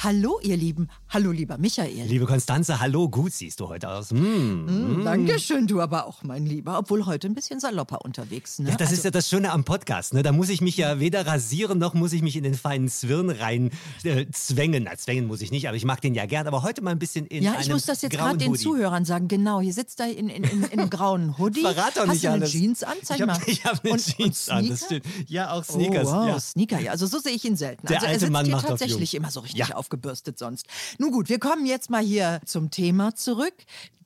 Hallo, ihr Lieben. Hallo, lieber Michael. Liebe Konstanze, hallo, gut siehst du heute aus. Mm, mm. Dankeschön, du aber auch, mein Lieber. Obwohl heute ein bisschen salopper unterwegs. Ne? Ja, das also, ist ja das Schöne am Podcast. Ne? Da muss ich mich ja weder rasieren, noch muss ich mich in den feinen Zwirn rein äh, zwängen. Na, zwängen muss ich nicht, aber ich mag den ja gern. Aber heute mal ein bisschen in Ja, ich muss das jetzt gerade den Zuhörern sagen. Genau, hier sitzt er in, in, in, in einem grauen Hoodie. Verrat doch nicht Hast du alles. eine Jeans an? Zeig ich mal. Hab, ich habe eine und, Jeans und an, das stimmt. Ja, auch Sneakers. Oh, wow, ja. Sneaker, ja. Also so sehe ich ihn selten. Der also alte er sitzt Mann hier macht auf tatsächlich immer so richtig Ja. Aufgebürstet sonst. Nun gut, wir kommen jetzt mal hier zum Thema zurück.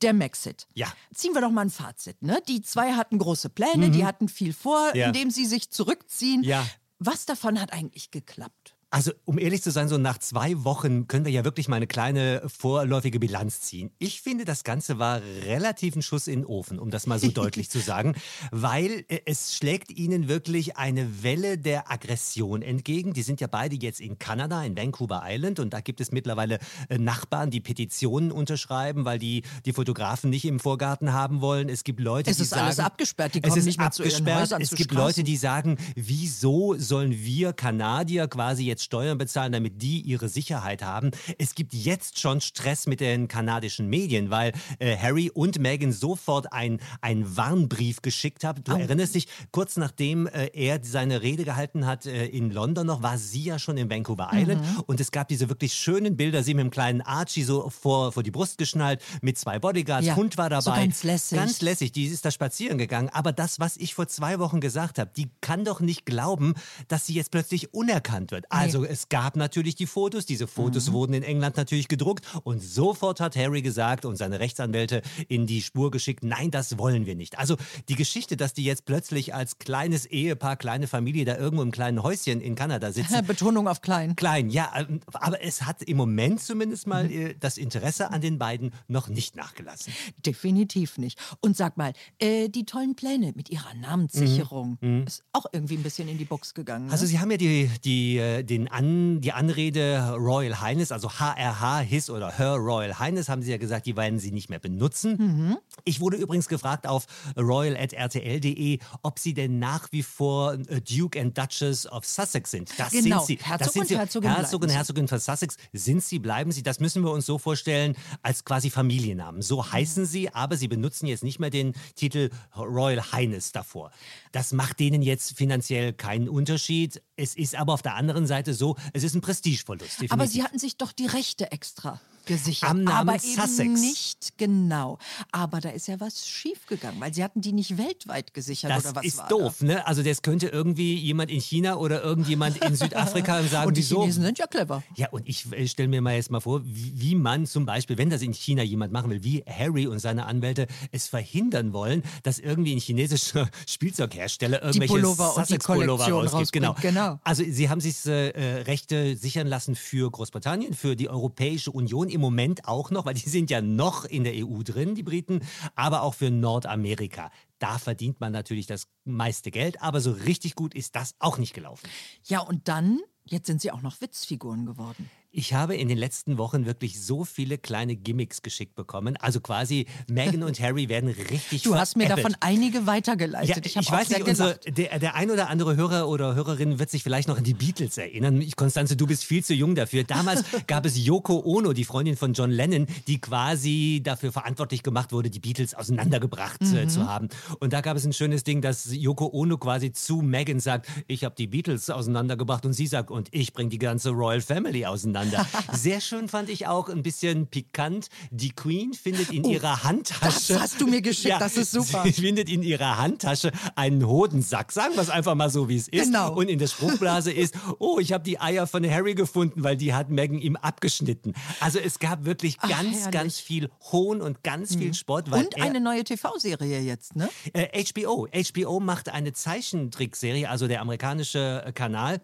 Der Maxit. Ja. Ziehen wir doch mal ein Fazit. Ne? Die zwei hatten große Pläne, die hatten viel vor, Mhm. Ja. indem sie sich zurückziehen. Ja. Was davon hat eigentlich geklappt? Also, um ehrlich zu sein, so nach zwei Wochen können wir ja wirklich mal eine kleine vorläufige Bilanz ziehen. Ich finde, das Ganze war relativ ein Schuss in den Ofen, um das mal so deutlich zu sagen, weil äh, es schlägt ihnen wirklich eine Welle der Aggression entgegen. Die sind ja beide jetzt in Kanada, in Vancouver Island und da gibt es mittlerweile äh, Nachbarn, die Petitionen unterschreiben, weil die die Fotografen nicht im Vorgarten haben wollen. Es gibt Leute, Es die ist sagen, alles abgesperrt, die es kommen ist nicht mehr zu ihren abgesperrt. Häusern, Es gibt Straßen. Leute, die sagen, wieso sollen wir Kanadier quasi jetzt Steuern bezahlen, damit die ihre Sicherheit haben? Es gibt jetzt schon Stress mit den kanadischen Medien, weil äh, Harry und Meghan sofort ein- einen Warnbrief geschickt haben. Du erinnerst dich, kurz nachdem äh, er seine Rede gehalten hat äh, in London noch, war sie ja schon in Vancouver Island Mhm. und es gab diese wirklich schönen Bilder, sie mit dem kleinen Archie so vor, vor die Brust geschnallt, mit zwei Bodyguards, Ja, Hund war dabei. so ganz lässig. Ganz lässig, die ist da spazieren gegangen. Aber das, was ich vor zwei Wochen gesagt habe, die kann doch nicht glauben, dass sie jetzt plötzlich unerkannt wird. Also es gab natürlich die Fotos, diese Fotos Mhm. wurden in England natürlich gedruckt und sofort hat Harry gesagt und seine Rechtsanwälte in die Spur geschickt, nein, das wollen wir nicht. Also die Geschichte, dass die jetzt plötzlich als kleines Ehepaar, kleine Familie da irgendwo im kleinen Häuschen in Kanada sitzen, Betonung auf klein. Klein, ja, ähm, aber es hat im Moment zumindest mal Mhm. äh, das Interesse an den beiden noch nicht nachgelassen. Definitiv nicht. Und sag mal, äh, die tollen Pläne mit ihrer Namenssicherung ist auch irgendwie ein bisschen in die Box gegangen. Ne? Mhm. Also Sie haben ja die, die, äh, den An, die Anrede Royal Highness, also HRH, His oder Her Royal Highness, haben Sie ja gesagt, die werden Sie nicht mehr benutzen. Mhm. Ich wurde übrigens gefragt auf royal.rtl.de, ob Sie denn nach wie vor äh, Duke and Duchess of Sussex sind. Das Genau, sind Sie. Herzog das sind und Sie. Herzogin Herzog und. Herzogin von Sussex sind Sie, bleiben Sie. Das müssen wir uns so vorstellen als quasi Familiennamen. So heißen Sie, aber Sie benutzen jetzt nicht mehr den Titel Royal Highness davor. Das macht denen jetzt finanziell keinen Unterschied. Es ist aber auf der anderen Seite so, es ist ein Prestigeverlust. Aber definitiv. sie hatten sich doch die Rechte extra gesichert. Am Namen aber eben Sussex. nicht genau. Aber da ist ja was schiefgegangen, weil sie hatten die nicht weltweit gesichert das oder was ist war doof, ne? Also das könnte irgendwie jemand in China oder irgendjemand in Südafrika da? sagen, Und die wieso? Chinesen sind ja clever. Ja, und ich äh, stelle mir mal jetzt mal vor, wie, wie man zum Beispiel, wenn das in China jemand machen will, wie Harry und seine Anwälte es verhindern wollen, dass irgendwie ein chinesischer Spielzeughersteller irgendwelche Sussex-Pullover rausgibt. Genau. genau. Also sie haben sich äh, äh, Rechte sichern lassen für Großbritannien, für die Europäische Union im Moment auch noch, weil die sind ja noch in der EU drin, die Briten, aber auch für Nordamerika. Da verdient man natürlich das meiste Geld, aber so richtig gut ist das auch nicht gelaufen. Ja, und dann, jetzt sind sie auch noch Witzfiguren geworden. Ich habe in den letzten Wochen wirklich so viele kleine Gimmicks geschickt bekommen. Also quasi Meghan und Harry werden richtig Du hast mir davon einige weitergeleitet. Ja, ich ich, weiß nicht, unsere, gelacht. der, der ein oder andere Hörer oder Hörerin wird sich vielleicht noch an die Beatles erinnern. Ich, Konstanze, du bist viel zu jung dafür. Damals gab es Yoko Ono, die Freundin von John Lennon, die quasi dafür verantwortlich gemacht wurde, die Beatles auseinandergebracht Mhm. äh, zu haben. Und da gab es ein schönes Ding, dass Yoko Ono quasi zu Meghan sagt, ich habe die Beatles auseinandergebracht und sie sagt, und ich bringe die ganze Royal Family auseinander. Sehr schön fand ich auch, ein bisschen pikant. Die Queen findet in ihrer Handtasche... Oh, das hast du mir geschickt, das ist super. Sie findet in ihrer Handtasche einen Hodensack. Sagen wir es einfach mal so, wie es ist. Genau. Und in der Spruchblase ist, oh, ich habe die Eier von Harry gefunden, weil die hat Meghan ihm abgeschnitten. Also es gab wirklich Ach, ganz, herrlich. ganz viel Hohn und ganz viel Spott. Weil Und eine neue TV-Serie jetzt, ne? äh, HBO. HBO macht eine Zeichentrickserie, also der amerikanische Kanal.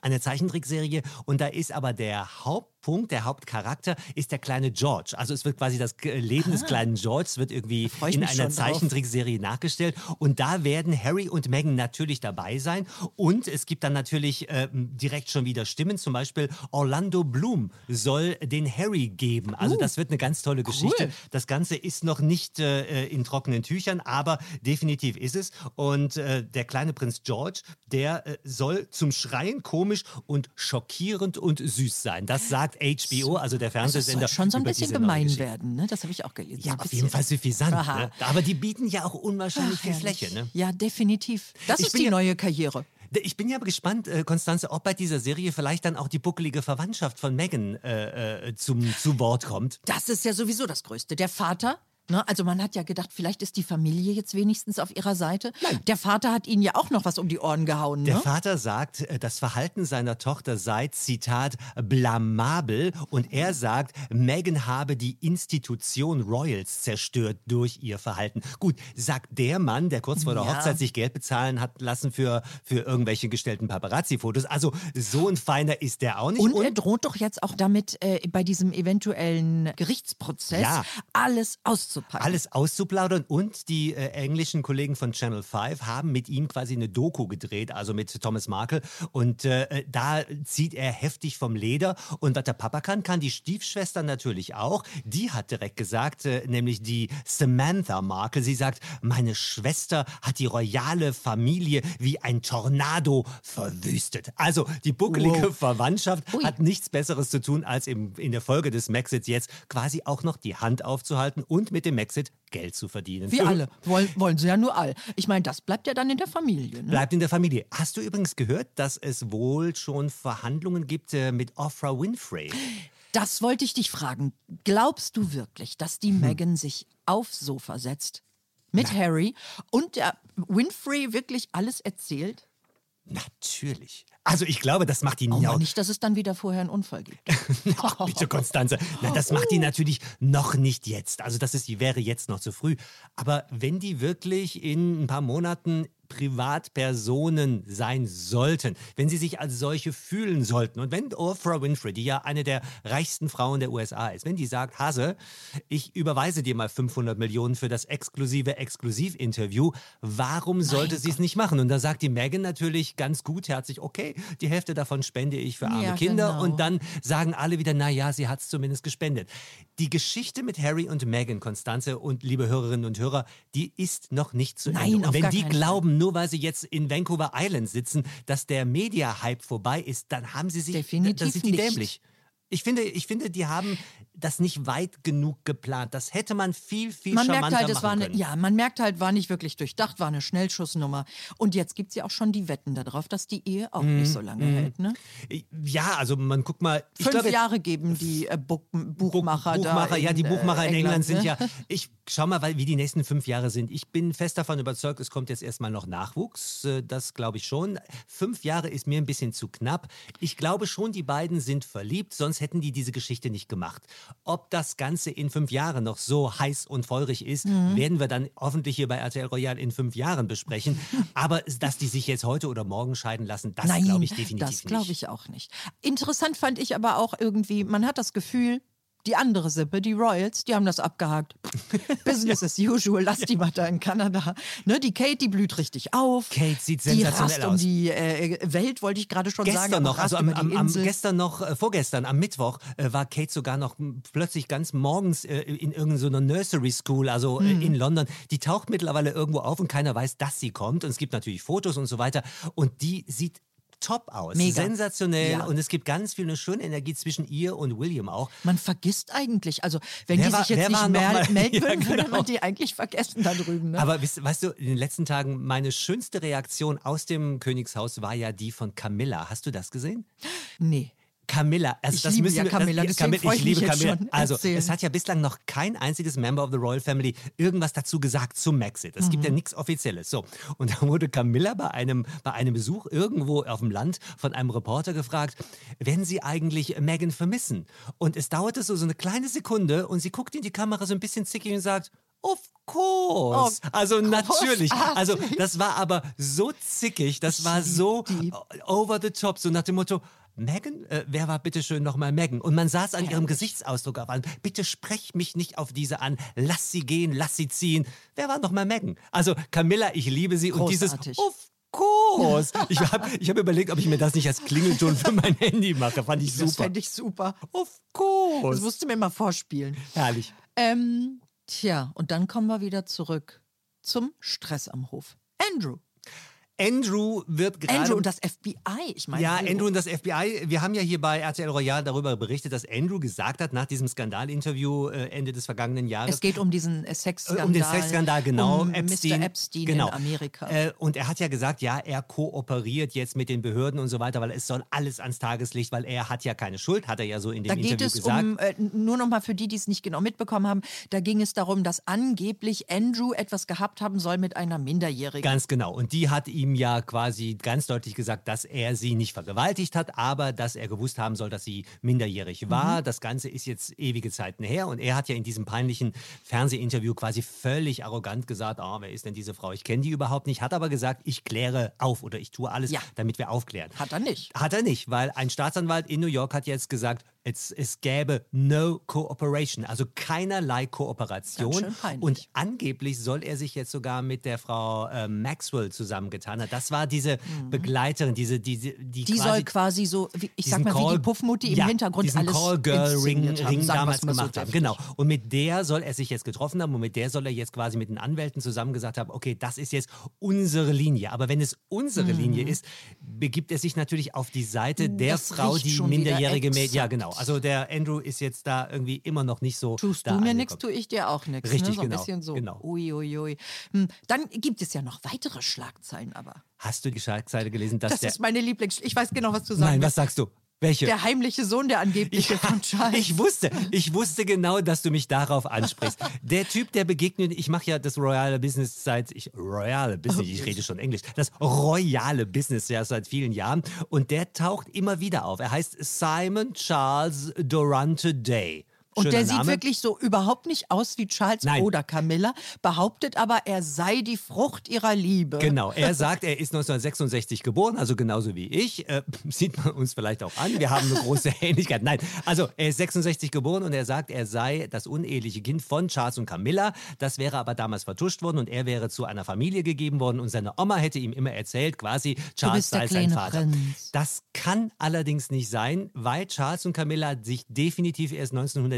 Eine Zeichentrickserie. Und da ist aber der Haupt Hauptpunkt, der Hauptcharakter ist der kleine George. Also es wird quasi das Leben des kleinen George wird irgendwie in einer. Zeichentrickserie nachgestellt. Und da werden Harry und Meghan natürlich dabei sein. Und es gibt dann natürlich ähm, direkt schon wieder Stimmen. Zum Beispiel Orlando Bloom soll den Harry geben. Also das wird eine ganz tolle Geschichte. Das Ganze ist noch nicht äh, in trockenen Tüchern, aber definitiv ist es. Und äh, der kleine Prinz George, der äh, soll zum Schreien komisch und schockierend und süß sein. Das sagt HBO, also der Also Fernsehsender. soll schon so ein bisschen gemein werden, ne? Das habe ich auch gelesen. Ja, auf jeden Fall suffisant. Ne? Aber die bieten ja auch unwahrscheinlich Ach, viel herrlich. Fläche. Ne? Ja, definitiv. Das Ich ist die ja- neue Karriere. Ich bin ja gespannt, äh, Konstanze, ob bei dieser Serie vielleicht dann auch die buckelige Verwandtschaft von Meghan äh, äh, zum, zu Wort kommt. Das ist ja sowieso das Größte. Der Vater, ne, also man hat ja gedacht, vielleicht ist die Familie jetzt wenigstens auf ihrer Seite. Der Vater hat ihnen ja auch noch was um die Ohren gehauen. Der Ne? Vater sagt, äh, das Verhalten seiner Tochter sei, Zitat, blamabel. Und er sagt, Meghan habe die Institution Royals zerstört durch ihr Verhalten. Gut, sagt der Mann, der kurz vor der Ja. Hochzeit sich Geld bezahlen hat lassen für, für irgendwelche gestellten Paparazzi-Fotos. Also so ein Feiner ist der auch nicht. Und er droht doch jetzt auch damit, äh, bei diesem eventuellen Gerichtsprozess Ja. alles auszupacken. alles auszuplaudern und die äh, englischen Kollegen von Channel 5 haben mit ihm quasi eine Doku gedreht, also mit Thomas Markle und äh, da zieht er heftig vom Leder und was der Papa kann, kann die Stiefschwester natürlich auch. Die hat direkt gesagt, äh, nämlich die Samantha Markle, sie sagt, meine Schwester hat die royale Familie wie ein Tornado verwüstet. Also die buckelige Wow. Verwandtschaft Ui. hat nichts Besseres zu tun, als im, in der Folge des Maxits jetzt quasi auch noch die Hand aufzuhalten und mit dem Maxit Geld zu verdienen. Wie Für- alle. Wollen, wollen sie ja nur all. Ich meine, das bleibt ja dann in der Familie. Ne? Bleibt in der Familie. Hast du übrigens gehört, dass es wohl schon Verhandlungen gibt äh, mit Oprah Winfrey? Das wollte ich dich fragen. Glaubst du wirklich, dass die Meghan sich aufs Sofa setzt mit Harry und der Winfrey wirklich alles erzählt? Natürlich. Also ich glaube, das macht ihn Oh, auch nicht, dass es dann wieder vorher einen Unfall gibt. Ach, bitte, Konstanze. Na, das macht die natürlich noch nicht jetzt. Also das ist, die wäre jetzt noch zu früh. Aber wenn die wirklich in ein paar Monaten Privatpersonen sein sollten, wenn sie sich als solche fühlen sollten und wenn Oprah Winfrey, die ja eine der reichsten Frauen der USA ist, wenn die sagt, Hase, ich überweise dir mal 500 Millionen für das exklusive Exklusivinterview, warum sollte sie es nicht machen? Und da sagt die Megan natürlich ganz gutherzig, okay, die Hälfte davon spende ich für arme Ja, Kinder genau. und dann sagen alle wieder, na ja, sie hat es zumindest gespendet. Die Geschichte mit Harry und Meghan, Konstanze und liebe Hörerinnen und Hörer, die ist noch nicht zu Nein, Ende. Und wenn die glauben, nur weil sie jetzt in Vancouver Island sitzen, dass der Media-Hype vorbei ist, dann haben sie sich, Definitiv dann sind die nicht. dämlich. Ich finde, ich finde, die haben das nicht weit genug geplant. Das hätte man viel, viel Man charmanter merkt halt, es machen war eine, können. ja, man merkt halt, war nicht wirklich durchdacht, war eine Schnellschussnummer. Und jetzt gibt es ja auch schon die Wetten darauf, dass die Ehe auch nicht so lange hält. Ne? Ja, also man guckt mal. Ich Fünf glaube, Jahre geben die äh, Buch, Buchmacher, da. Buchmacher, ja, die in, Buchmacher äh, in England, sind ne? ja. Ich schau mal, weil- wie die nächsten fünf Jahre sind. Ich bin fest davon überzeugt, es kommt jetzt erstmal noch Nachwuchs. Äh, Das glaube ich schon. Fünf Jahre ist mir ein bisschen zu knapp. Ich glaube schon, die beiden sind verliebt, sonst hätten die diese Geschichte nicht gemacht. Ob das Ganze in fünf Jahren noch so heiß und feurig ist, Mhm. werden wir dann hoffentlich hier bei RTL Royal in fünf Jahren besprechen. Aber dass die sich jetzt heute oder morgen scheiden lassen, das glaube ich definitiv das nicht. glaube ich auch nicht. Interessant fand ich aber auch irgendwie, man hat das Gefühl, die andere Sippe, die Royals, die haben das abgehakt. Business as usual, lass die mal da in Kanada. Ne, die Kate, die blüht richtig auf. Kate sieht die sensationell um aus. die äh, Welt, wollte ich gerade schon sagen. Gestern aber noch, also am, die am, am gestern noch, äh, vorgestern, am Mittwoch, äh, war Kate sogar noch plötzlich ganz morgens äh, in irgendeiner so Nursery School, also Hm. in London. Die taucht mittlerweile irgendwo auf und keiner weiß, dass sie kommt. Und es gibt natürlich Fotos und so weiter. Und die sieht top aus. Mega. Sensationell. Ja. Und es gibt ganz viel eine schöne Energie zwischen ihr und William auch. Man vergisst eigentlich, also wenn Wer die war- sich jetzt nicht mehr melden Ja, würden, würde genau. man die eigentlich vergessen da drüben. Ne? Aber weißt, weißt du, in den letzten Tagen, meine schönste Reaktion aus dem Königshaus war ja die von Camilla. Hast du das gesehen? nee. Camilla, also Ich das liebe müssen ja wir, Camilla, das, freu ich ich liebe Camilla. Also Erzähl. es hat ja bislang noch kein einziges Member of the Royal Family irgendwas dazu gesagt zum Maxit. Es Mhm. gibt ja nichts Offizielles. So und da wurde Camilla bei einem bei einem Besuch irgendwo auf dem Land von einem Reporter gefragt, werden Sie eigentlich Meghan vermissen? Und es dauerte so so eine kleine Sekunde und sie guckt in die Kamera so ein bisschen zickig und sagt Of course. Of also natürlich. großartig. Also das war aber so zickig, das war so die. over the top, so nach dem Motto, Megan? Äh, wer war bitteschön nochmal Megan? Und man sah es an ihrem Herrlich. Gesichtsausdruck auf an. Bitte sprech mich nicht auf diese an. Lass sie gehen, lass sie ziehen. Wer war nochmal Megan? Also Camilla, ich liebe sie. Und dieses Großartig. Of course. Ich habe ich hab überlegt, ob ich mir das nicht als Klingelton für mein Handy mache. Fand ich Das super. fände ich super. Of Das course. musst du mir mal vorspielen. Herrlich. Ähm, tja, und dann kommen wir wieder zurück zum Stress am Hof. Andrew. Andrew wird gerade. Andrew und das FBI. Ich meine, Ja, hallo. Andrew und das FBI. Wir haben ja hier bei RTL Royal darüber berichtet, dass Andrew gesagt hat, nach diesem Skandalinterview äh, Ende des vergangenen Jahres. Es geht um diesen äh, Sexskandal. um den Sexskandal, genau. Um Epstein, Mr. Epstein genau. in Amerika. Äh, und er hat ja gesagt, ja, er kooperiert jetzt mit den Behörden und so weiter, weil es soll alles ans Tageslicht, weil er hat ja keine Schuld, hat er ja so in dem Da geht Interview es gesagt. um, äh, nur noch mal für die, die es nicht genau mitbekommen haben, da ging es darum, dass angeblich Andrew etwas gehabt haben soll mit einer Minderjährigen. Ganz genau. Und die hat ihm ja quasi ganz deutlich gesagt, dass er sie nicht vergewaltigt hat, aber dass er gewusst haben soll, dass sie minderjährig war. Mhm. Das Ganze ist jetzt ewige Zeiten her. Und er hat ja in diesem peinlichen Fernsehinterview quasi völlig arrogant gesagt, ah, wer ist denn diese Frau? Ich kenne die überhaupt nicht. Hat aber gesagt, ich kläre auf oder ich tue alles, Ja. damit wir aufklären. Hat er nicht. Hat er nicht, weil ein Staatsanwalt in New York hat jetzt gesagt, es, es gäbe no cooperation, also keinerlei Kooperation. Und angeblich soll er sich jetzt sogar mit der Frau äh, Maxwell zusammengetan haben. Das war diese Begleiterin, diese, diese, die, Mhm. Die quasi soll quasi so, wie, ich sag mal, wie Call- die Puffmutti im ja, Hintergrund diesen alles Call-Girl-Ring inszeniert haben, Ring damals so gemacht haben. Genau. Und mit der soll er sich jetzt getroffen haben und mit der soll er jetzt quasi mit den Anwälten zusammen gesagt haben, okay, das ist jetzt unsere Linie. Aber wenn es unsere Linie ist, begibt er sich natürlich auf die Seite der Mhm. Das Frau, die minderjährige Mädchen. Ja, genau. Also der Andrew ist jetzt da irgendwie immer noch nicht so. Tust du mir nichts, tue ich dir auch nichts. Richtig, ne? so ein genau, bisschen so. genau. Ui, ui, ui. Hm, Dann gibt es ja noch weitere Schlagzeilen, aber. Hast du die Schlagzeile gelesen, dass Das der. ist meine Lieblings. Ich weiß genau, was du sagst. Nein, was sagst du? Welche? Der heimliche Sohn, der angebliche von Charles. Ich wusste, ich wusste genau, dass du mich darauf ansprichst. Der Typ, der begegnet, ich mache ja das royale Business seit, ich, royale Business, ich rede schon Englisch, das royale Business ja seit vielen Jahren und der taucht immer wieder auf. Er heißt Simon Charles Durante Day. Und Schöner der sieht Name. wirklich so überhaupt nicht aus wie Charles Nein. oder Camilla, behauptet aber, er sei die Frucht ihrer Liebe. Genau, er sagt, er ist 1966 geboren, also genauso wie ich. Äh, sieht man uns vielleicht auch an. Wir haben eine große Ähnlichkeit. Nein, also er ist 66 geboren und er sagt, er sei das uneheliche Kind von Charles und Camilla. Das wäre aber damals vertuscht worden und er wäre zu einer Familie gegeben worden und seine Oma hätte ihm immer erzählt, quasi Charles sei sein Vater. Prinz. Das kann allerdings nicht sein, weil Charles und Camilla sich definitiv erst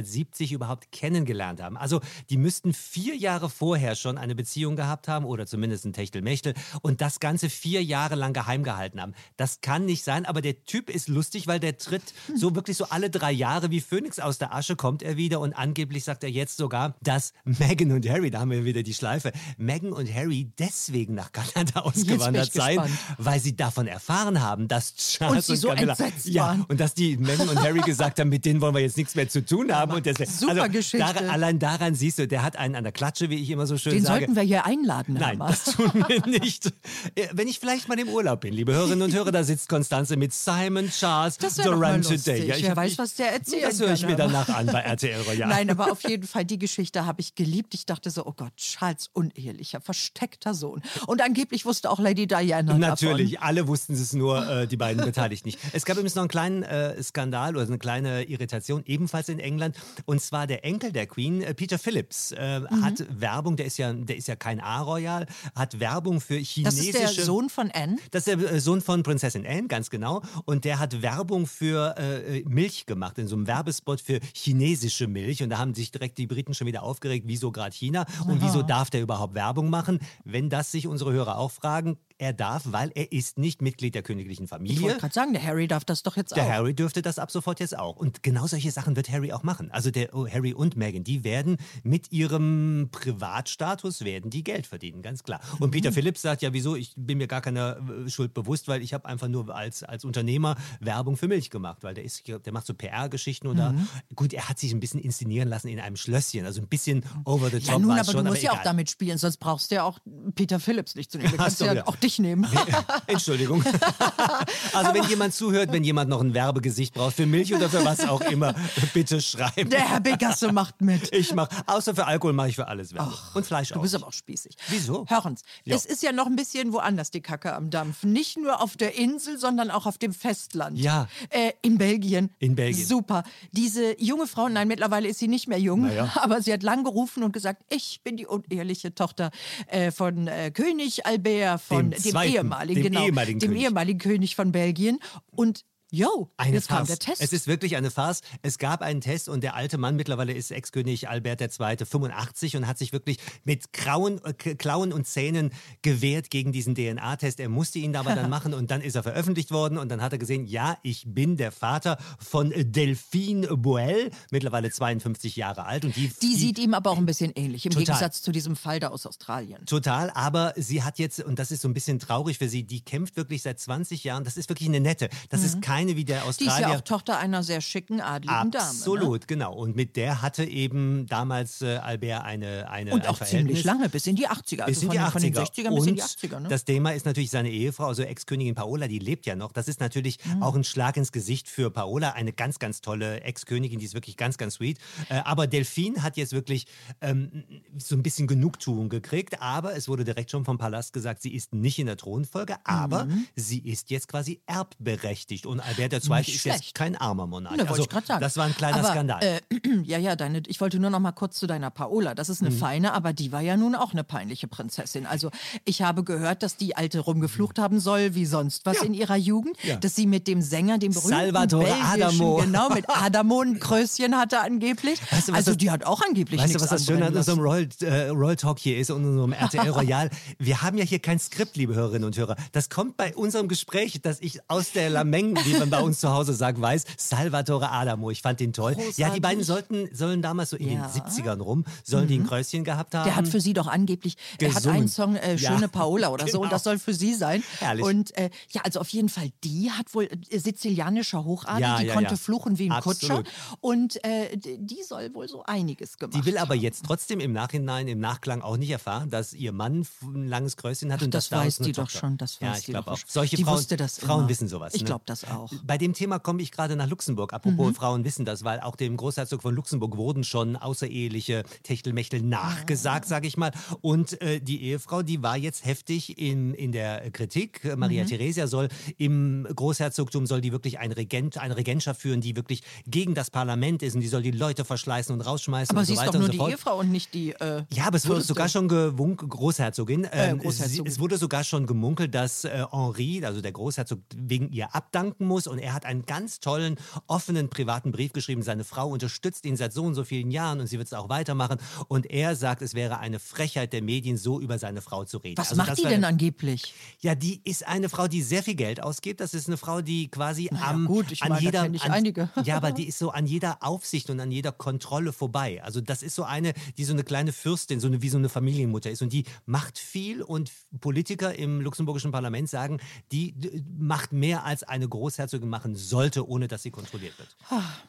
1970 überhaupt kennengelernt haben. Also die müssten vier Jahre vorher schon eine Beziehung gehabt haben oder zumindest ein Techtelmechtel und das Ganze vier Jahre lang geheim gehalten haben. Das kann nicht sein, aber der Typ ist lustig, weil der tritt so wirklich so alle drei Jahre wie Phönix aus der Asche kommt er wieder und angeblich sagt er jetzt sogar, dass Meghan und Harry, da haben wir wieder die Schleife, Meghan und Harry deswegen nach Kanada ausgewandert seien, gespannt. weil sie davon erfahren haben, dass Charles sie so Camilla, ja, und dass die Meghan und Harry gesagt haben, mit denen wollen wir jetzt nichts mehr zu tun haben. Und deswegen, Super also, Geschichte. Daran, allein daran siehst du, der hat einen an der Klatsche, wie ich immer so schön Den sage. sollten wir hier einladen, Nein, das tun wir nicht. Äh, Wenn ich vielleicht mal im Urlaub bin, liebe Hörerinnen und Hörer, da sitzt Konstanze mit Simon Charles Das wär doch mal Durant lustig. Today. Wer weiß, was der erzählen Das höre ich mir danach an bei RTL Royal. Nein, aber auf jeden Fall, die Geschichte habe ich geliebt. Ich dachte so, oh Gott, Charles unehelicher, versteckter Sohn. Und angeblich wusste auch Lady Diana Natürlich, davon. alle wussten es nur, äh, die beiden Beteiligten nicht. Es gab übrigens noch einen kleinen äh, Skandal oder eine kleine Irritation, ebenfalls in England. Und zwar der Enkel der Queen, äh, Peter Phillips, äh, Mhm. hat Werbung, der ist ja, der ist ja kein A-Royal, hat Werbung für Das chinesische... ist der Sohn von Anne. Das ist der äh, Sohn von Prinzessin Anne, ganz genau. Und der hat Werbung für äh, äh, Milch gemacht, in so einem Werbespot für chinesische Milch. Und da haben sich direkt die Briten schon wieder aufgeregt, wieso gerade China und wieso darf der überhaupt Werbung machen? Wenn das sich unsere Hörer auch fragen, er darf, weil er ist nicht Mitglied der königlichen Ich Familie. wollte gerade sagen, der Harry darf das doch jetzt Der auch. Harry dürfte das ab sofort jetzt auch. Und genau solche Sachen wird Harry auch machen. Also der oh, Harry und Meghan, die werden mit ihrem Privatstatus werden die Geld verdienen, ganz klar. Und Peter Mhm. Phillips sagt ja, wieso? Ich bin mir gar keiner äh, Schuld bewusst, weil ich habe einfach nur als, als Unternehmer Werbung für Milch gemacht, weil der ist, der macht so PR-Geschichten da, Mhm. gut, er hat sich ein bisschen inszenieren lassen in einem Schlösschen, also ein bisschen over the top Ja, nun, aber es du schon, musst ja auch damit spielen, sonst brauchst du ja auch Peter Phillips nicht zu nehmen. Du kannst du ja auch dich nehmen. Entschuldigung. also wenn jemand zuhört, wenn jemand noch ein Werbegesicht braucht für Milch oder für was auch immer, bitte schreiben. Der Herr Begasse macht mit. Ich mache, außer für Alkohol mache ich für alles Werbung. Und Fleisch Du auch. bist aber auch spießig. Wieso? Hörens, Ja. es ist ja noch ein bisschen woanders die Kacke am Dampfen. Nicht nur auf der Insel, sondern auch auf dem Festland. Ja. Äh, in Belgien. In Belgien. Super. Diese junge Frau, nein, mittlerweile ist sie nicht mehr jung, Naja. aber sie hat lang gerufen und gesagt, ich bin die uneheliche Tochter äh, von äh, König Albert, von Dem dem, Zweiten, ehemaligen, dem genau, ehemaligen dem König. ehemaligen König von Belgien. Und yo, Eine jetzt kam Farce. der Test. Es ist wirklich eine Farce. Es gab einen Test und der alte Mann, mittlerweile ist Ex-König Albert II. 85 und hat sich wirklich mit Grauen, äh, Klauen und Zähnen gewehrt gegen diesen DNA-Test. Er musste ihn aber dann machen und dann ist er veröffentlicht worden und dann hat er gesehen, ja, ich bin der Vater von Delphine Boel, mittlerweile 52 Jahre alt. Und die, die sieht ihm aber auch ein bisschen ähnlich, im Total. Gegensatz zu diesem Fall da aus Australien. Total, aber sie hat jetzt, und das ist so ein bisschen traurig für sie, die kämpft wirklich seit 20 Jahren. Das ist wirklich eine nette. Das ist keine wie der Mhm. Die ist Australier. ja auch Tochter einer sehr schicken, adligen Dame. Ne? Absolut, genau. Und mit der hatte eben damals äh, Albert eine, eine Und ein auch Verhältnis. ziemlich lange, bis in die 80er. Also Bis in die den- 80er. von den 60ern bis und in die 80er. Ne? das Thema ist natürlich seine Ehefrau, also Ex-Königin Paola, die lebt ja noch. Das ist natürlich Mhm. auch ein Schlag ins Gesicht für Paola, eine ganz, ganz tolle Ex-Königin, die ist wirklich ganz, ganz sweet. Äh, aber Delphine hat jetzt wirklich ähm, so ein bisschen Genugtuung gekriegt, aber es wurde direkt schon vom Palast gesagt, sie ist nicht in der Thronfolge, aber sie ist jetzt quasi erbberechtigt. Und Albert II. Mhm. Ist schlecht. jetzt kein armer Monarch. Ne, also, ich sagen. das war ein kleiner aber, Skandal. Äh, ja, ja, deine, ich wollte nur noch mal kurz zu deiner Paola. Das ist Mhm. eine feine, aber die war ja nun auch eine peinliche Prinzessin. Also ich habe gehört, dass die Alte rumgeflucht haben soll, wie sonst was Ja. in ihrer Jugend. Ja. dass sie mit dem Sänger, dem berühmten Salvatore belgischen, Adamo. genau, mit Adamo ein Kröschen hatte angeblich. Weißt du, also das- die hat auch angeblich Weißt du, was das Schöne an unserem. Royal, äh, Royal Talk hier ist und unserem RTL Royal? Wir haben ja hier kein Skript, liebe Hörerinnen und Hörer. Das kommt bei unserem Gespräch, dass ich aus der Lameng, wie man bei uns zu Hause sagt, weiß, Salvatore Adamo. Ich fand den toll. Ja, die beiden Großartig. sollten, sollen damals so in Ja. Mhm. den 70ern rum, sollen die ein Kröschen gehabt haben. Der hat für sie doch angeblich, er hat Gesungen. einen Song äh, Ja. Schöne Paola oder so Genau. und das soll für sie sein. Herrlich. Und äh, ja, also auf jeden Fall, die hat wohl äh, sizilianischer Hochadel, Ja, die ja, konnte ja. fluchen wie ein Absolut. Kutscher und äh, die soll wohl so einiges gemacht Die will aber haben. jetzt trotzdem im Nachhinein, im Nachklang auch nicht erfahren, dass ihr Mann ein langes Kröschen hat Ach, und das daraus weiß die doch Tochter- schon, das ja, weiß ich die glaube doch auch. Solche Die Frauen, wusste das Frauen immer. wissen sowas. Ich ne? glaub das auch. Bei dem Thema komme ich gerade nach Luxemburg. Apropos Mhm. Frauen wissen das, weil auch dem Großherzog von Luxemburg wurden schon außereheliche Techtelmechtel nachgesagt, sage ich mal. Und äh, die Ehefrau, die war jetzt heftig in, in der Kritik. Äh, Maria Mhm. Theresia soll im Großherzogtum soll die wirklich ein Regent, eine Regentschaft führen, die wirklich gegen das Parlament ist und die soll die Leute verschleißen und rausschmeißen Aber und sie so ist weiter doch nur so die fort. Ehefrau und nicht die. Äh, Ja, aber es wurde sogar schon gewunken, Großherzogin. Ähm, Großherzogin. Sie, es wurde sogar schon gemunkelt, dass äh, Henri, also der Großherzog, wegen ihr abdanken muss. Und er hat einen ganz tollen, offenen, privaten Brief geschrieben. Seine Frau unterstützt ihn seit so und so vielen Jahren und sie wird es auch weitermachen. Und er sagt, es wäre eine Frechheit der Medien, so über seine Frau zu reden. was Also macht die denn angeblich? Ja, die ist eine Frau, die sehr viel Geld ausgibt. Das ist eine Frau, die quasi Na ja, am, gut, ich an meine, jeder, ich an, einige. ja, aber die ist so an jeder Aufsicht und an jeder Kontrolle vorbei. Also das ist so eine, die so eine kleine Fürstin, so eine, wie so eine Familienmutter ist und die macht viel und Politiker im luxemburgischen Parlament sagen, die macht mehr als eine Großherzogin machen sollte, ohne dass sie kontrolliert wird.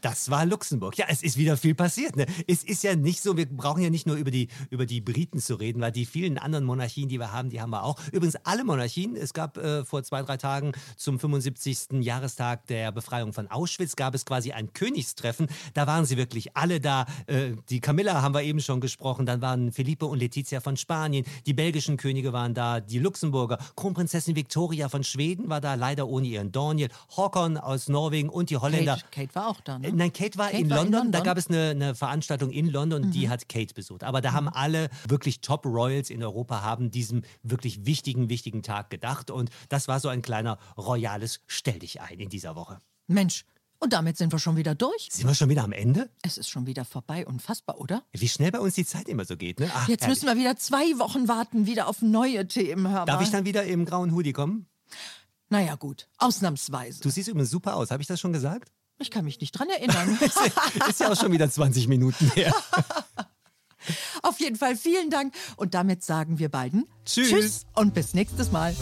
Das war Luxemburg. Ja, es ist wieder viel passiert. Ne? Es ist ja nicht so, wir brauchen ja nicht nur über die, über die Briten zu reden, weil die vielen anderen Monarchien, die wir haben, die haben wir auch. Übrigens alle Monarchien. Es gab äh, vor zwei, drei Tagen zum 75. Jahrestag der Befreiung von Auschwitz, gab es quasi ein Königstreffen. Da waren sie wirklich alle da. Äh, die Camilla haben wir eben schon gesprochen. Dann waren Felipe und Letizia von Spanien. Die belgischen Könige waren da. Die Luxemburger. Kronprinzessin Victoria von Schweden war da, leider ohne ihren Daniel. Håkon aus Norwegen und die Holländer. Kate, Kate war auch da, ne? Nein, Kate war, Kate in, war in London. Da London? Mhm. gab es eine, eine Veranstaltung in London und die hat Kate besucht. Aber da haben alle wirklich Top Royals in Europa haben diesem wirklich wichtigen, wichtigen Tag gedacht. Und das war so ein kleiner royales Stell dich ein in dieser Woche. Mensch, und damit sind wir schon wieder durch. Sind wir schon wieder am Ende? Es ist schon wieder vorbei, unfassbar, oder? Wie schnell bei uns die Zeit immer so geht, ne? Ach, Jetzt herrlich. müssen wir wieder zwei Wochen warten, wieder auf neue Themen. Hör Darf ich dann wieder im grauen Hoodie kommen? Naja, gut, ausnahmsweise. Du siehst übrigens super aus. Habe ich das schon gesagt? Ich kann mich nicht dran erinnern. Ist ja auch schon wieder 20 Minuten her. Auf jeden Fall vielen Dank. Und damit sagen wir beiden Tschüss. und bis nächstes Mal.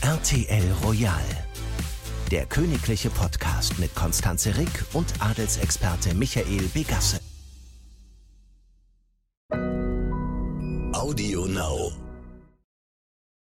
RTL Royal. Der königliche Podcast mit Konstanze Rick und Adelsexperte Michael Begasse.